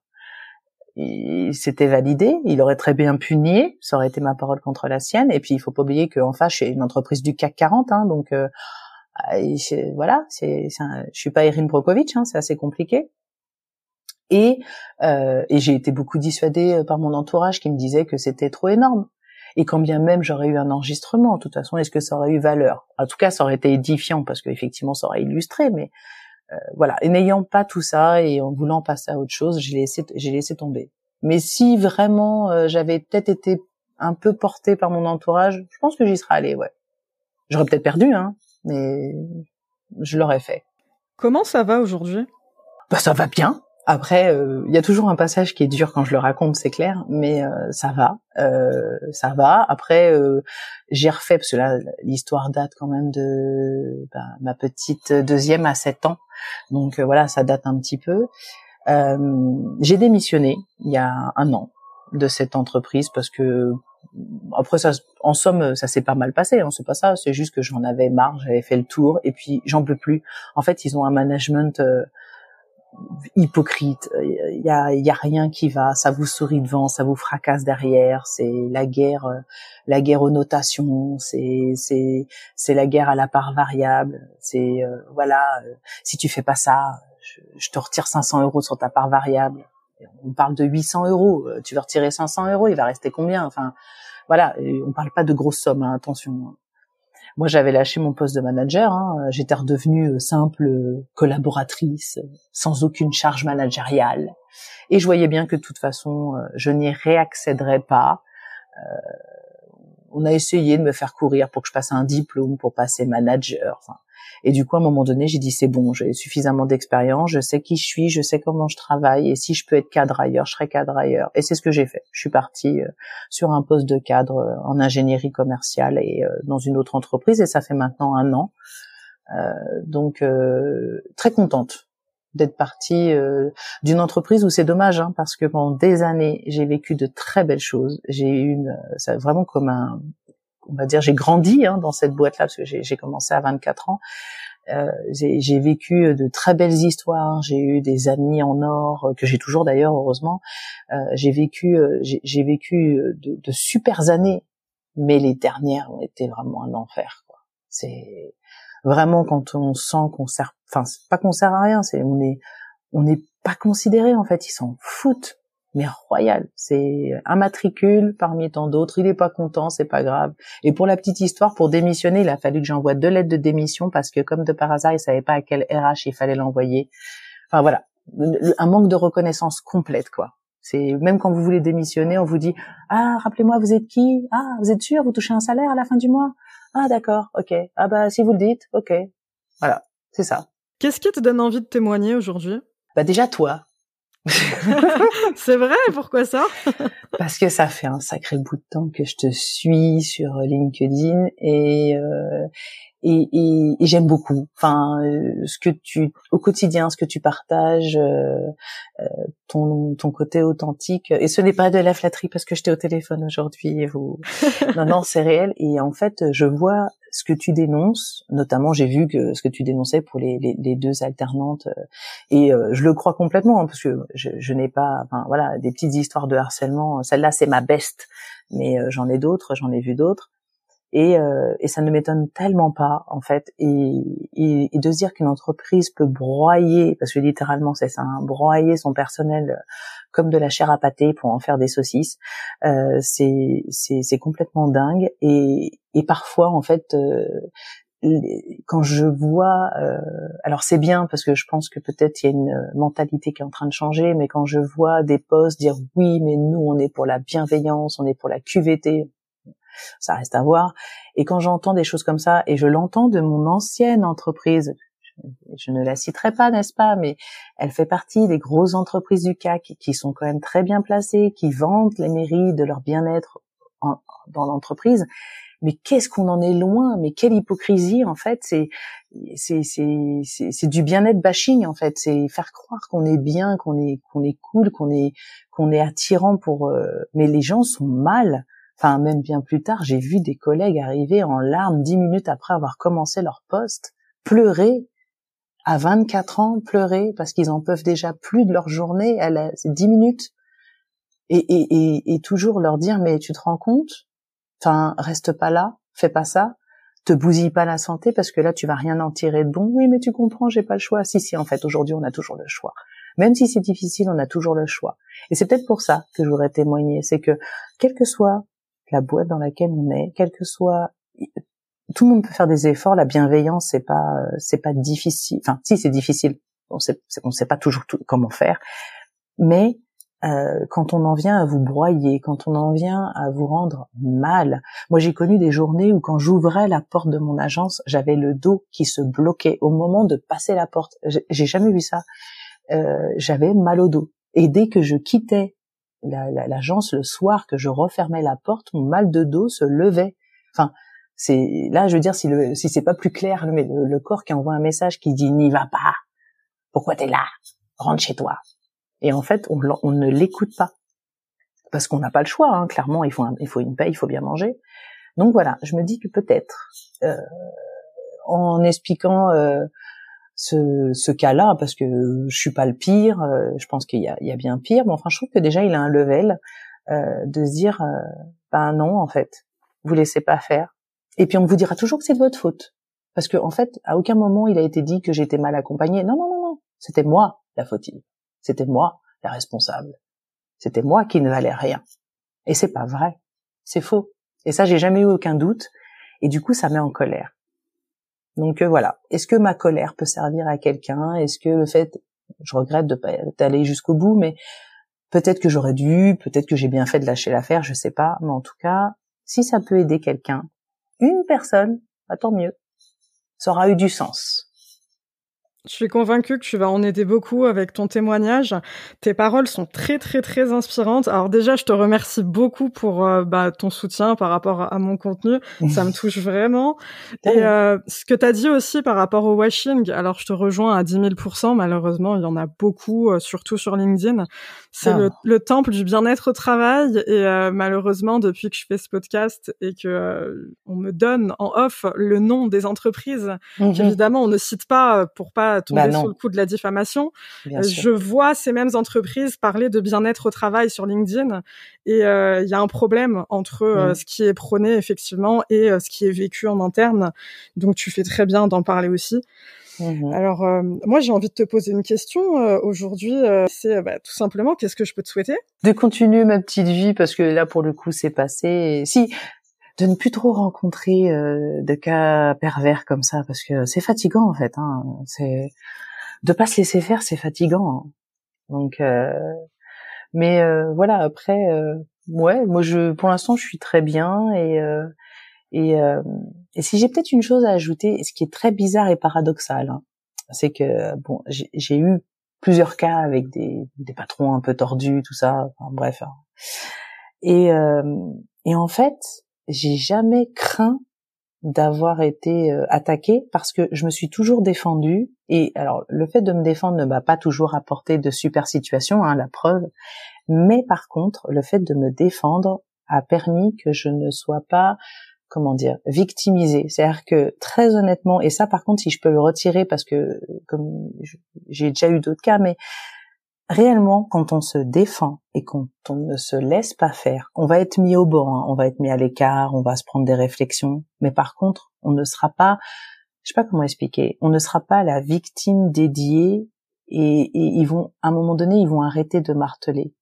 il s'était validé, il aurait très bien pu nier, ça aurait été ma parole contre la sienne, et puis il faut pas oublier qu'en face, je suis une entreprise du CAC 40, hein, donc euh, voilà, c'est, je suis pas Erin Brokovich, hein, c'est assez compliqué. Et, euh, et j'ai été beaucoup dissuadée euh, par mon entourage qui me disait que c'était trop énorme. Et quand bien même j'aurais eu un enregistrement, de toute façon, est-ce que ça aurait eu valeur? En tout cas, ça aurait été édifiant parce qu'effectivement, ça aurait illustré. Mais voilà, et n'ayant pas tout ça et en voulant passer à autre chose, j'ai laissé, j'ai laissé tomber. Mais si vraiment euh, j'avais peut-être été un peu portée par mon entourage, je pense que j'y serais allée. Ouais, j'aurais peut-être perdu, hein, mais je l'aurais fait. Comment ça va aujourd'hui? Bah ça va bien. Après, euh, il y a toujours un passage qui est dur quand je le raconte, c'est clair, mais euh, ça va, euh, ça va. Après, j'ai refait parce que là, l'histoire date quand même de bah, ma petite deuxième à 7 ans, donc voilà, ça date un petit peu. j'ai démissionné il y a un an de cette entreprise parce que après ça, en somme, ça s'est pas mal passé. Hein, c'est pas ça. C'est juste que j'en avais marre, j'avais fait le tour et puis j'en peux plus. En fait, ils ont un management hypocrite. Il y a, y a rien qui va. Ça vous sourit devant, ça vous fracasse derrière. C'est la guerre, euh, la guerre aux notations. C'est c'est c'est la guerre à la part variable. C'est euh, voilà. Euh, si tu fais pas ça, je, te retire 500 euros sur ta part variable. On parle de 800 euros. Tu veux retirer 500 euros, il va rester combien? Enfin, voilà. On parle pas de grosses sommes. Hein, attention. Moi, j'avais lâché mon poste de manager. Hein. J'étais redevenue euh, simple euh, collaboratrice, euh, sans aucune charge managériale. Et je voyais bien que de toute façon, je n'y réaccéderais pas. on a essayé de me faire courir pour que je passe un diplôme pour passer manager. Enfin, et du coup, à un moment donné, j'ai dit c'est bon, j'ai suffisamment d'expérience, je sais qui je suis, je sais comment je travaille, et si je peux être cadre ailleurs, je serai cadre ailleurs. Et c'est ce que j'ai fait. Je suis partie euh, sur un poste de cadre euh, en ingénierie commerciale et euh, dans une autre entreprise, et ça fait maintenant un an. donc très contente d'être partie d'une entreprise où c'est dommage hein, parce que pendant des années j'ai vécu de très belles choses. J'ai eu une, ça vraiment comme un on va dire, j'ai grandi hein, dans cette boîte-là parce que j'ai commencé à 24 ans. Euh, j'ai vécu de très belles histoires. J'ai eu des amis en or euh, que j'ai toujours d'ailleurs, heureusement. Euh, j'ai vécu, euh, j'ai vécu de, de super années, mais les dernières ont été vraiment un enfer. C'est vraiment quand on sent qu'on sert, enfin pas qu'on sert à rien, c'est on est on n'est pas considéré en fait. Ils s'en foutent mais royal. C'est un matricule parmi tant d'autres. Il est pas content, c'est pas grave. Et pour la petite histoire, pour démissionner, il a fallu que j'envoie deux lettres de démission parce que comme de par hasard, il savait pas à quel RH il fallait l'envoyer. Enfin voilà, un manque de reconnaissance complète quoi. C'est même quand vous voulez démissionner, on vous dit ah rappelez-moi vous êtes qui? Ah vous êtes sûr? Vous touchez un salaire à la fin du mois? Ah d'accord ok ah bah si vous le dites ok voilà c'est ça. Qu'est-ce qui te donne envie de témoigner aujourd'hui? Bah déjà toi c'est vrai, pourquoi ça? Parce que ça fait un sacré bout de temps que je te suis sur LinkedIn et euh, et, et, j'aime beaucoup. Enfin, euh, ce que tu au quotidien, ce que tu partages, euh, euh, ton ton côté authentique. Et ce n'est pas de la flatterie parce que j'étais au téléphone aujourd'hui. Vous, non non, c'est réel. Et en fait, je vois ce que tu dénonces, notamment j'ai vu que ce que tu dénonçais pour les, deux alternantes, euh, et euh, je le crois complètement hein, parce que je, n'ai pas, enfin voilà, des petites histoires de harcèlement. Celle-là c'est ma best, mais euh, j'en ai d'autres, j'en ai vu d'autres, et, et ça ne m'étonne tellement pas en fait, et, et, de se dire qu'une entreprise peut broyer, parce que littéralement c'est ça, hein, broyer son personnel comme de la chair à pâté pour en faire des saucisses. Euh, c'est c'est complètement dingue et et parfois en fait euh, quand je vois, euh, alors c'est bien parce que je pense que peut-être il y a une mentalité qui est en train de changer, mais quand je vois des postes dire oui, mais nous on est pour la bienveillance, on est pour la QVT, ça reste à voir. Et quand j'entends des choses comme ça, et je l'entends de mon ancienne entreprise, je ne la citerai pas, n'est-ce pas, mais elle fait partie des grosses entreprises du CAC qui sont quand même très bien placées, qui vantent les mairies de leur bien-être dans l'entreprise. Mais qu'est-ce qu'on en est loin Mais quelle hypocrisie en fait C'est c'est c'est du bien-être bashing en fait. C'est faire croire qu'on est bien, qu'on est qu'on est cool, qu'on est qu'on est attirant pour. Euh, mais les gens sont mal. Enfin même bien plus tard, j'ai vu des collègues arriver en larmes dix minutes après avoir commencé leur poste, pleurer à 24 ans pleurer parce qu'ils en peuvent déjà plus de leur journée, elle c'est 10 minutes, et, et, et, et, toujours leur dire mais tu te rends compte, enfin reste pas là, fais pas ça, te bousille pas la santé parce que là tu vas rien en tirer de bon. Oui mais tu comprends, j'ai pas le choix. Si si en fait aujourd'hui on a toujours le choix. Même si c'est difficile, on a toujours le choix. Et c'est peut-être pour ça que je voudrais témoigner, c'est que quelle que soit la boîte dans laquelle on est, quel que soit tout le monde peut faire des efforts. La bienveillance, c'est pas, c'est pas difficile. Enfin, si c'est difficile, on sait, on sait pas toujours tout, comment faire. Mais euh, quand on en vient à vous broyer, quand on en vient à vous rendre mal. Moi, j'ai connu des journées où quand j'ouvrais la porte de mon agence, j'avais le dos qui se bloquait au moment de passer la porte. J'ai jamais vu ça. Euh, j'avais mal au dos. Et dès que je quittais l'agence le soir, que je refermais la porte, mon mal de dos se levait. Enfin, c'est là, je veux dire, si si c'est pas plus clair, le, le, corps qui envoie un message qui dit n'y va pas, pourquoi t'es là, rentre chez toi. Et en fait, on, on ne l'écoute pas parce qu'on n'a pas le choix. Hein, clairement, il faut il faut une paix, il faut bien manger. Donc voilà, je me dis que peut-être euh, en expliquant euh, ce, ce cas-là, parce que je suis pas le pire, euh, je pense qu'il y a, il y a bien pire, mais enfin, je trouve que déjà il a un level euh, de se dire, euh, ben non, en fait, vous laissez pas faire, et puis on vous dira toujours que c'est de votre faute. Parce que en fait, à aucun moment il a été dit que j'étais mal accompagnée. Non, non, non, non. C'était moi la fautive. C'était moi la responsable. C'était moi qui ne valais rien. Et c'est pas vrai. C'est faux. Et ça, j'ai jamais eu aucun doute. Et du coup, ça met en colère. Donc euh, voilà. Est-ce que ma colère peut servir à quelqu'un? Est-ce que le fait, je regrette de pas aller jusqu'au bout, mais peut-être que j'aurais dû, peut-être que j'ai bien fait de lâcher l'affaire, je sais pas. Mais en tout cas, si ça peut aider quelqu'un, une personne, bah, tant mieux. Ça aura eu du sens. Je suis convaincue que tu vas en aider beaucoup avec ton témoignage. Tes paroles sont très très très inspirantes. Alors déjà, je te remercie beaucoup pour euh, bah, ton soutien par rapport à mon contenu. Ça me touche vraiment. Et euh, ce que tu as dit aussi par rapport au washing, alors je te rejoins à 10 000% Malheureusement, il y en a beaucoup, euh, surtout sur LinkedIn. C'est le, ah. le, temple du bien-être au travail. Et malheureusement, depuis que je fais ce podcast et que on me donne en off le nom des entreprises, mmh qu'évidemment on ne cite pas pour pas tomber bah, sous le coup de la diffamation. Euh, je vois ces mêmes entreprises parler de bien-être au travail sur LinkedIn et euh, il y a un problème entre euh, mm. ce qui est prôné effectivement et ce qui est vécu en interne. Donc tu fais très bien d'en parler aussi. Mm-hmm. Alors moi j'ai envie de te poser une question aujourd'hui. c'est bah, tout simplement qu'est-ce que je peux te souhaiter? De continuer ma petite vie parce que là pour le coup c'est passé. Si de ne plus trop rencontrer euh, de cas pervers comme ça parce que c'est fatigant en fait hein. c'est de pas se laisser faire c'est fatigant hein. donc euh, mais euh, voilà après ouais moi je pour l'instant je suis très bien et et, et si j'ai peut-être une chose à ajouter ce qui est très bizarre et paradoxal hein, c'est que bon j'ai eu plusieurs cas avec des, patrons un peu tordus tout ça enfin, bref hein. et et en fait j'ai jamais craint d'avoir été euh, attaquée parce que je me suis toujours défendue et alors le fait de me défendre ne m'a pas toujours apporté de super situations, hein, la preuve, mais par contre le fait de me défendre a permis que je ne sois pas comment dire, victimisé. C'est-à-dire que très honnêtement, et ça par contre, si je peux le retirer parce que comme j'ai déjà eu d'autres cas, mais réellement, quand on se défend et quand on ne se laisse pas faire, on va être mis au bord, hein. on va être mis à l'écart, on va se prendre des réflexions, mais par contre, on ne sera pas, je sais pas comment expliquer, on ne sera pas la victime dédiée et, et ils vont, à un moment donné, ils vont arrêter de marteler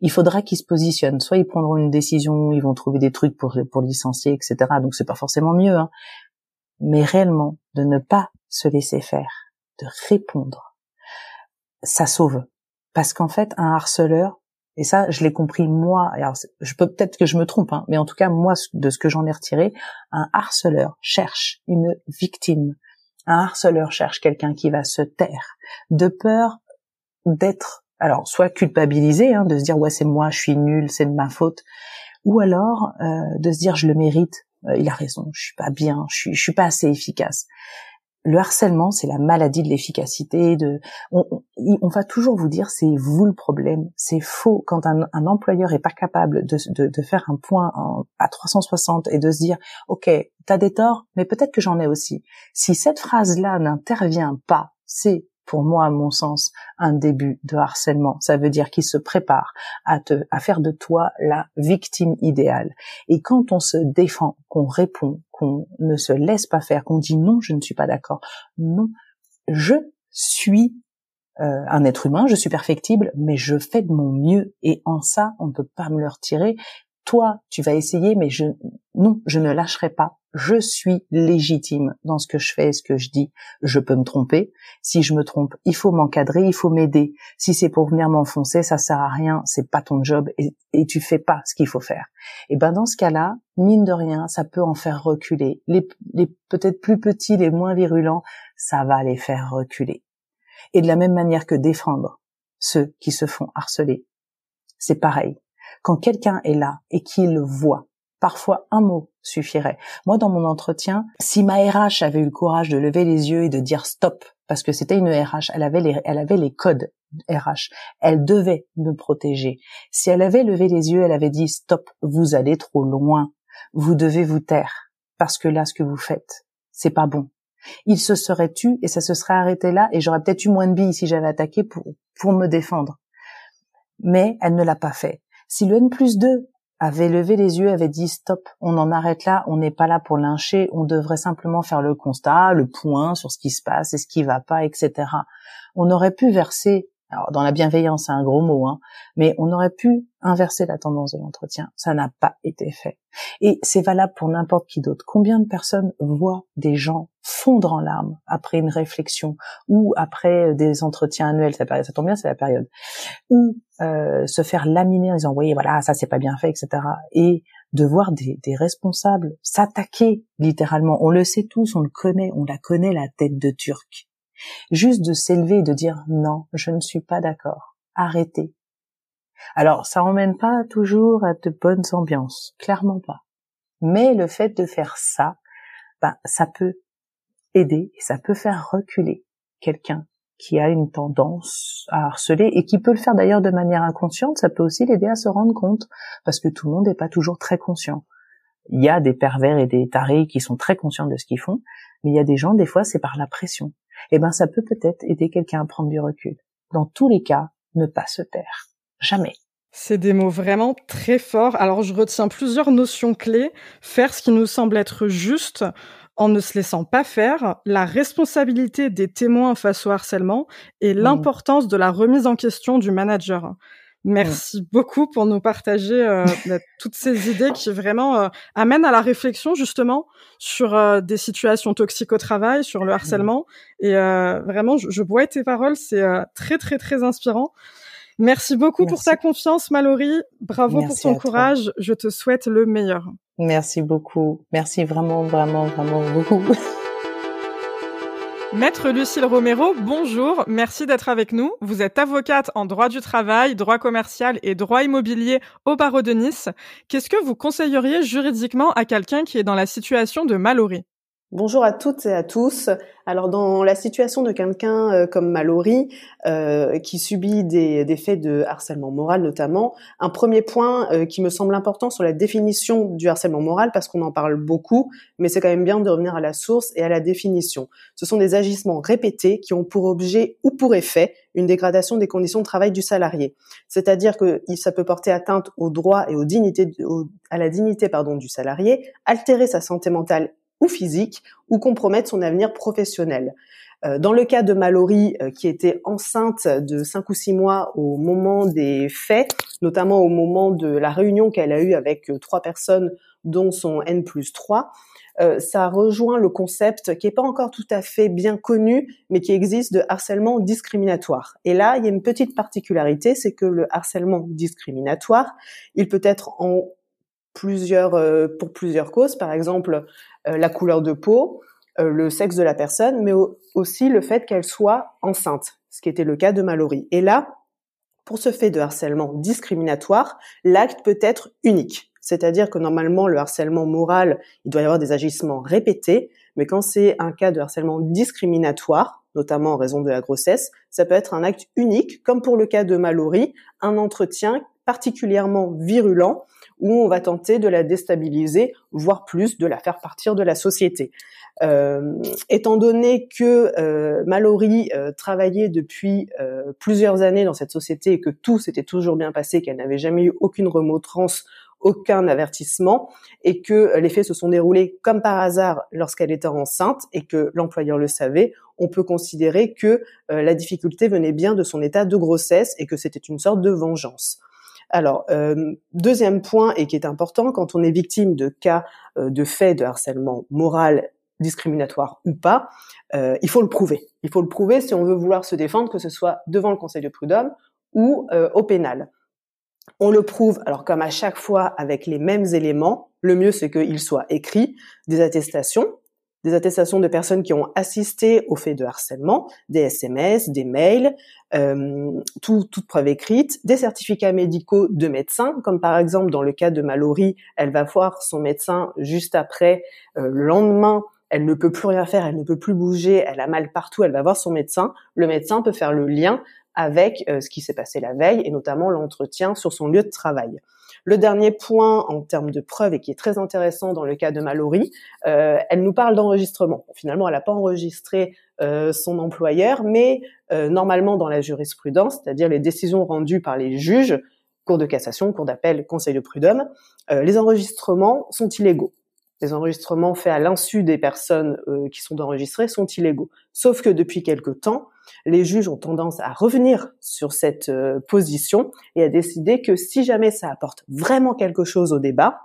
il faudra qu'ils se positionnent. Soit ils prendront une décision, ils vont trouver des trucs pour, pour licencier, etc. Donc c'est pas forcément mieux, hein. mais réellement de ne pas se laisser faire, de répondre, ça sauve. Parce qu'en fait, un harceleur, et ça, je l'ai compris moi. Alors, je peux peut-être que je me trompe, hein, mais en tout cas, moi, de ce que j'en ai retiré, un harceleur cherche une victime. Un harceleur cherche quelqu'un qui va se taire, de peur d'être alors soit culpabiliser, hein, de se dire ouais c'est moi, je suis nul, c'est de ma faute, ou alors euh, de se dire je le mérite, euh, il a raison, je suis pas bien, je suis, je suis pas assez efficace. Le harcèlement, c'est la maladie de l'efficacité. De, on, on, va toujours vous dire c'est vous le problème. C'est faux quand un, un, employeur est pas capable de, de, de faire un point à 360 et de se dire ok, t'as des torts, mais peut-être que j'en ai aussi. Si cette phrase-là n'intervient pas, c'est pour moi, à mon sens, un début de harcèlement. Ça veut dire qu'il se prépare à te, à faire de toi la victime idéale. Et quand on se défend, qu'on répond, qu'on ne se laisse pas faire, qu'on dit non, je ne suis pas d'accord. Non, je suis euh, un être humain, je suis perfectible, mais je fais de mon mieux. Et en ça, on ne peut pas me le retirer. Toi, tu vas essayer, mais je, non, je ne lâcherai pas je suis légitime dans ce que je fais et ce que je dis. Je peux me tromper. Si je me trompe, il faut m'encadrer, il faut m'aider. Si c'est pour venir m'enfoncer, ça sert à rien, c'est pas ton job et, tu fais pas ce qu'il faut faire. Et ben dans ce cas-là, mine de rien, ça peut en faire reculer. Les, les peut-être plus petits, les moins virulents, ça va les faire reculer. Et de la même manière que défendre ceux qui se font harceler, c'est pareil. Quand quelqu'un est là et qu'il voit Parfois, un mot suffirait. Moi, dans mon entretien, si ma RH avait eu le courage de lever les yeux et de dire stop, parce que c'était une RH, elle avait les, elle avait les codes RH, elle devait me protéger. Si elle avait levé les yeux, elle avait dit stop, vous allez trop loin, vous devez vous taire, parce que là, ce que vous faites, c'est pas bon. Il se serait tu et ça se serait arrêté là et j'aurais peut-être eu moins de billes si j'avais attaqué pour, pour me défendre. Mais elle ne l'a pas fait. Si le N plus 2 avait levé les yeux, avait dit stop, on en arrête là, on n'est pas là pour lyncher, on devrait simplement faire le constat, le point sur ce qui se passe et ce qui va pas, etc. On aurait pu verser alors dans la bienveillance, c'est un gros mot, hein, mais on aurait pu inverser la tendance de l'entretien. Ça n'a pas été fait. Et c'est valable pour n'importe qui d'autre. Combien de personnes voient des gens fondre en larmes après une réflexion ou après des entretiens annuels, ça, tombe bien, c'est la période, ou euh, se faire laminer en disant, oui, voilà, ça c'est pas bien fait, etc. Et de voir des, des responsables s'attaquer littéralement. On le sait tous, on le connaît, on la connaît la tête de Turc Juste de s'élever et de dire non, je ne suis pas d'accord. Arrêtez. Alors, ça emmène pas toujours à de bonnes ambiances, clairement pas. Mais le fait de faire ça, bah, ça peut aider et ça peut faire reculer quelqu'un qui a une tendance à harceler et qui peut le faire d'ailleurs de manière inconsciente, ça peut aussi l'aider à se rendre compte parce que tout le monde n'est pas toujours très conscient. Il y a des pervers et des tarés qui sont très conscients de ce qu'ils font, mais il y a des gens, des fois, c'est par la pression eh ben ça peut peut-être aider quelqu'un à prendre du recul. Dans tous les cas, ne pas se taire. Jamais. C'est des mots vraiment très forts. Alors je retiens plusieurs notions clés. Faire ce qui nous semble être juste en ne se laissant pas faire, la responsabilité des témoins face au harcèlement et mmh. l'importance de la remise en question du manager. Merci beaucoup pour nous partager euh, bah, toutes ces idées qui vraiment euh, amènent à la réflexion justement sur euh, des situations toxiques au travail, sur le harcèlement. Et vraiment, je, je bois tes paroles, c'est très très très inspirant. Merci beaucoup pour ta confiance, Mallory. Bravo pour ton courage. Je te souhaite le meilleur. Merci beaucoup. Merci vraiment, vraiment, vraiment beaucoup. Maître Lucille Romero, bonjour, merci d'être avec nous. Vous êtes avocate en droit du travail, droit commercial et droit immobilier au barreau de Nice. Qu'est-ce que vous conseilleriez juridiquement à quelqu'un qui est dans la situation de Mallory? Bonjour à toutes et à tous. Alors dans la situation de quelqu'un euh, comme Mallory, euh, qui subit des, des, faits de harcèlement moral notamment, un premier point euh, qui me semble important sur la définition du harcèlement moral, parce qu'on en parle beaucoup, mais c'est quand même bien de revenir à la source et à la définition. Ce sont des agissements répétés qui ont pour objet ou pour effet une dégradation des conditions de travail du salarié. C'est-à-dire que ça peut porter atteinte aux droits et aux dignités, à la dignité pardon, du salarié, altérer sa santé mentale ou physique ou compromettre son avenir professionnel. Euh, dans le cas de Mallory, euh, qui était enceinte de 5 ou 6 mois au moment des faits, notamment au moment de la réunion qu'elle a eue avec euh, trois personnes, dont son N plus 3, ça rejoint le concept qui n'est pas encore tout à fait bien connu, mais qui existe de harcèlement discriminatoire. Et là, il y a une petite particularité, c'est que le harcèlement discriminatoire, il peut être en plusieurs, pour plusieurs causes. Par exemple, euh, la couleur de peau, euh, le sexe de la personne, mais aussi le fait qu'elle soit enceinte, ce qui était le cas de Mallory. Et là, pour ce fait de harcèlement discriminatoire, l'acte peut être unique. C'est-à-dire que normalement, le harcèlement moral, il doit y avoir des agissements répétés, mais quand c'est un cas de harcèlement discriminatoire, notamment en raison de la grossesse, ça peut être un acte unique, comme pour le cas de Mallory, un entretien particulièrement virulent où on va tenter de la déstabiliser, voire plus, de la faire partir de la société. Euh, étant donné que euh, Mallory euh, travaillait depuis euh, plusieurs années dans cette société et que tout s'était toujours bien passé, qu'elle n'avait jamais eu aucune remontrance, aucun avertissement, et que les faits se sont déroulés comme par hasard lorsqu'elle était enceinte et que l'employeur le savait, on peut considérer que la difficulté venait bien de son état de grossesse et que c'était une sorte de vengeance. Alors, euh, deuxième point, et qui est important, quand on est victime de cas euh, de faits de harcèlement moral, discriminatoire ou pas, euh, il faut le prouver. Il faut le prouver si on veut vouloir se défendre, que ce soit devant le Conseil de prud'homme ou au pénal. On le prouve, alors comme à chaque fois, avec les mêmes éléments. Le mieux, c'est qu'il soit écrit, des attestations, des attestations de personnes qui ont assisté au fait de harcèlement, des SMS, des mails, euh, tout, toute preuve écrite, des certificats médicaux de médecins, comme par exemple dans le cas de Mallory, elle va voir son médecin juste après, euh, le lendemain, elle ne peut plus rien faire, elle ne peut plus bouger, elle a mal partout, elle va voir son médecin. Le médecin peut faire le lien avec euh, ce qui s'est passé la veille et notamment l'entretien sur son lieu de travail. Le dernier point en termes de preuves et qui est très intéressant dans le cas de Mallory, euh, elle nous parle d'enregistrement. finalement, elle n'a pas enregistré euh, son employeur, mais euh, normalement dans la jurisprudence, c'est-à-dire les décisions rendues par les juges, cour de cassation, cour d'appel, conseil de prud'homme, les enregistrements sont illégaux les enregistrements faits à l'insu des personnes qui sont enregistrées sont illégaux. Sauf que depuis quelque temps, les juges ont tendance à revenir sur cette euh, position et à décider que si jamais ça apporte vraiment quelque chose au débat,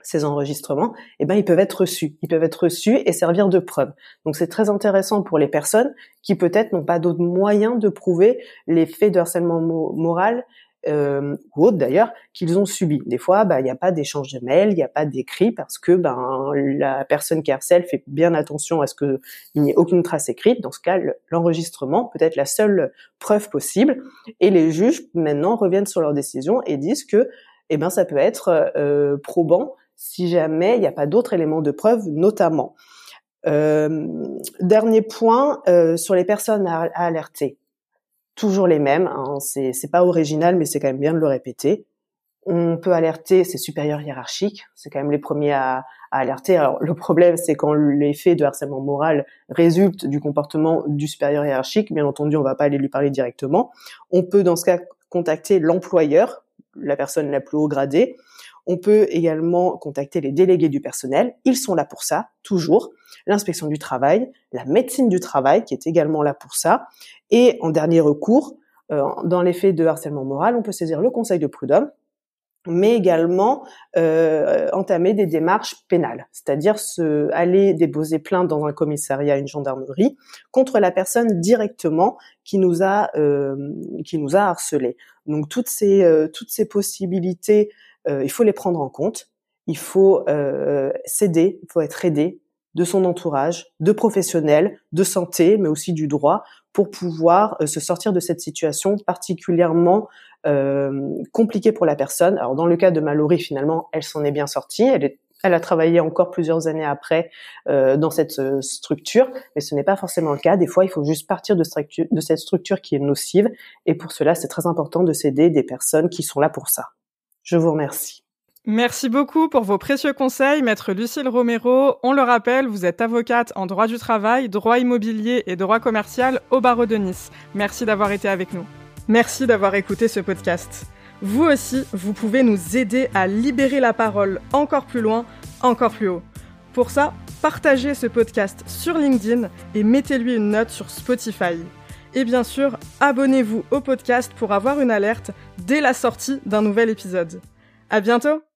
ces enregistrements, eh ben ils peuvent être reçus, ils peuvent être reçus et servir de preuve. Donc c'est très intéressant pour les personnes qui peut-être n'ont pas d'autres moyens de prouver les faits de harcèlement moral euh, ou autres d'ailleurs qu'ils ont subi. Des fois, bah, il n'y a pas d'échange de mails, il n'y a pas d'écrit parce que ben la personne qui harcèle fait bien attention à ce qu'il n'y ait aucune trace écrite. Dans ce cas, l'enregistrement peut être la seule preuve possible. Et les juges maintenant reviennent sur leur décision et disent que eh ben ça peut être euh, probant si jamais il n'y a pas d'autres éléments de preuve, notamment. Euh, dernier point sur les personnes à alerter toujours les mêmes. Hein. C'est, pas original, mais c'est quand même bien de le répéter. On peut alerter ses supérieurs hiérarchiques, c'est quand même les premiers à, alerter. Alors le problème, c'est quand l'effet de harcèlement moral résulte du comportement du supérieur hiérarchique. Bien entendu, on va pas aller lui parler directement. On peut dans ce cas contacter l'employeur, la personne la plus haut gradée. On peut également contacter les délégués du personnel. Ils sont là pour ça, toujours. L'inspection du travail, la médecine du travail, qui est également là pour ça. Et en dernier recours, euh, dans les faits de harcèlement moral, on peut saisir le conseil de prud'homme, mais également euh, entamer des démarches pénales, c'est-à-dire se, aller déposer plainte dans un commissariat, une gendarmerie, contre la personne directement qui nous a euh, qui nous a harcelé. Donc toutes ces euh, toutes ces possibilités, il faut les prendre en compte. Il faut s'aider, il faut être aidé de son entourage, de professionnels, de santé, mais aussi du droit, pour pouvoir euh, se sortir de cette situation particulièrement euh, compliquée pour la personne. Alors dans le cas de Mallory, finalement, elle s'en est bien sortie. Elle est elle a travaillé encore plusieurs années après euh, dans cette euh, structure, mais ce n'est pas forcément le cas. Des fois, il faut juste partir de, de cette structure qui est nocive, et pour cela, c'est très important de s'aider des personnes qui sont là pour ça. Je vous remercie. Merci beaucoup pour vos précieux conseils, maître Lucille Romero. On le rappelle, vous êtes avocate en droit du travail, droit immobilier et droit commercial au barreau de Nice. Merci d'avoir été avec nous. Merci d'avoir écouté ce podcast. Vous aussi, vous pouvez nous aider à libérer la parole encore plus loin, encore plus haut. Pour ça, partagez ce podcast sur LinkedIn et mettez-lui une note sur Spotify. Et bien sûr, abonnez-vous au podcast pour avoir une alerte dès la sortie d'un nouvel épisode. À bientôt!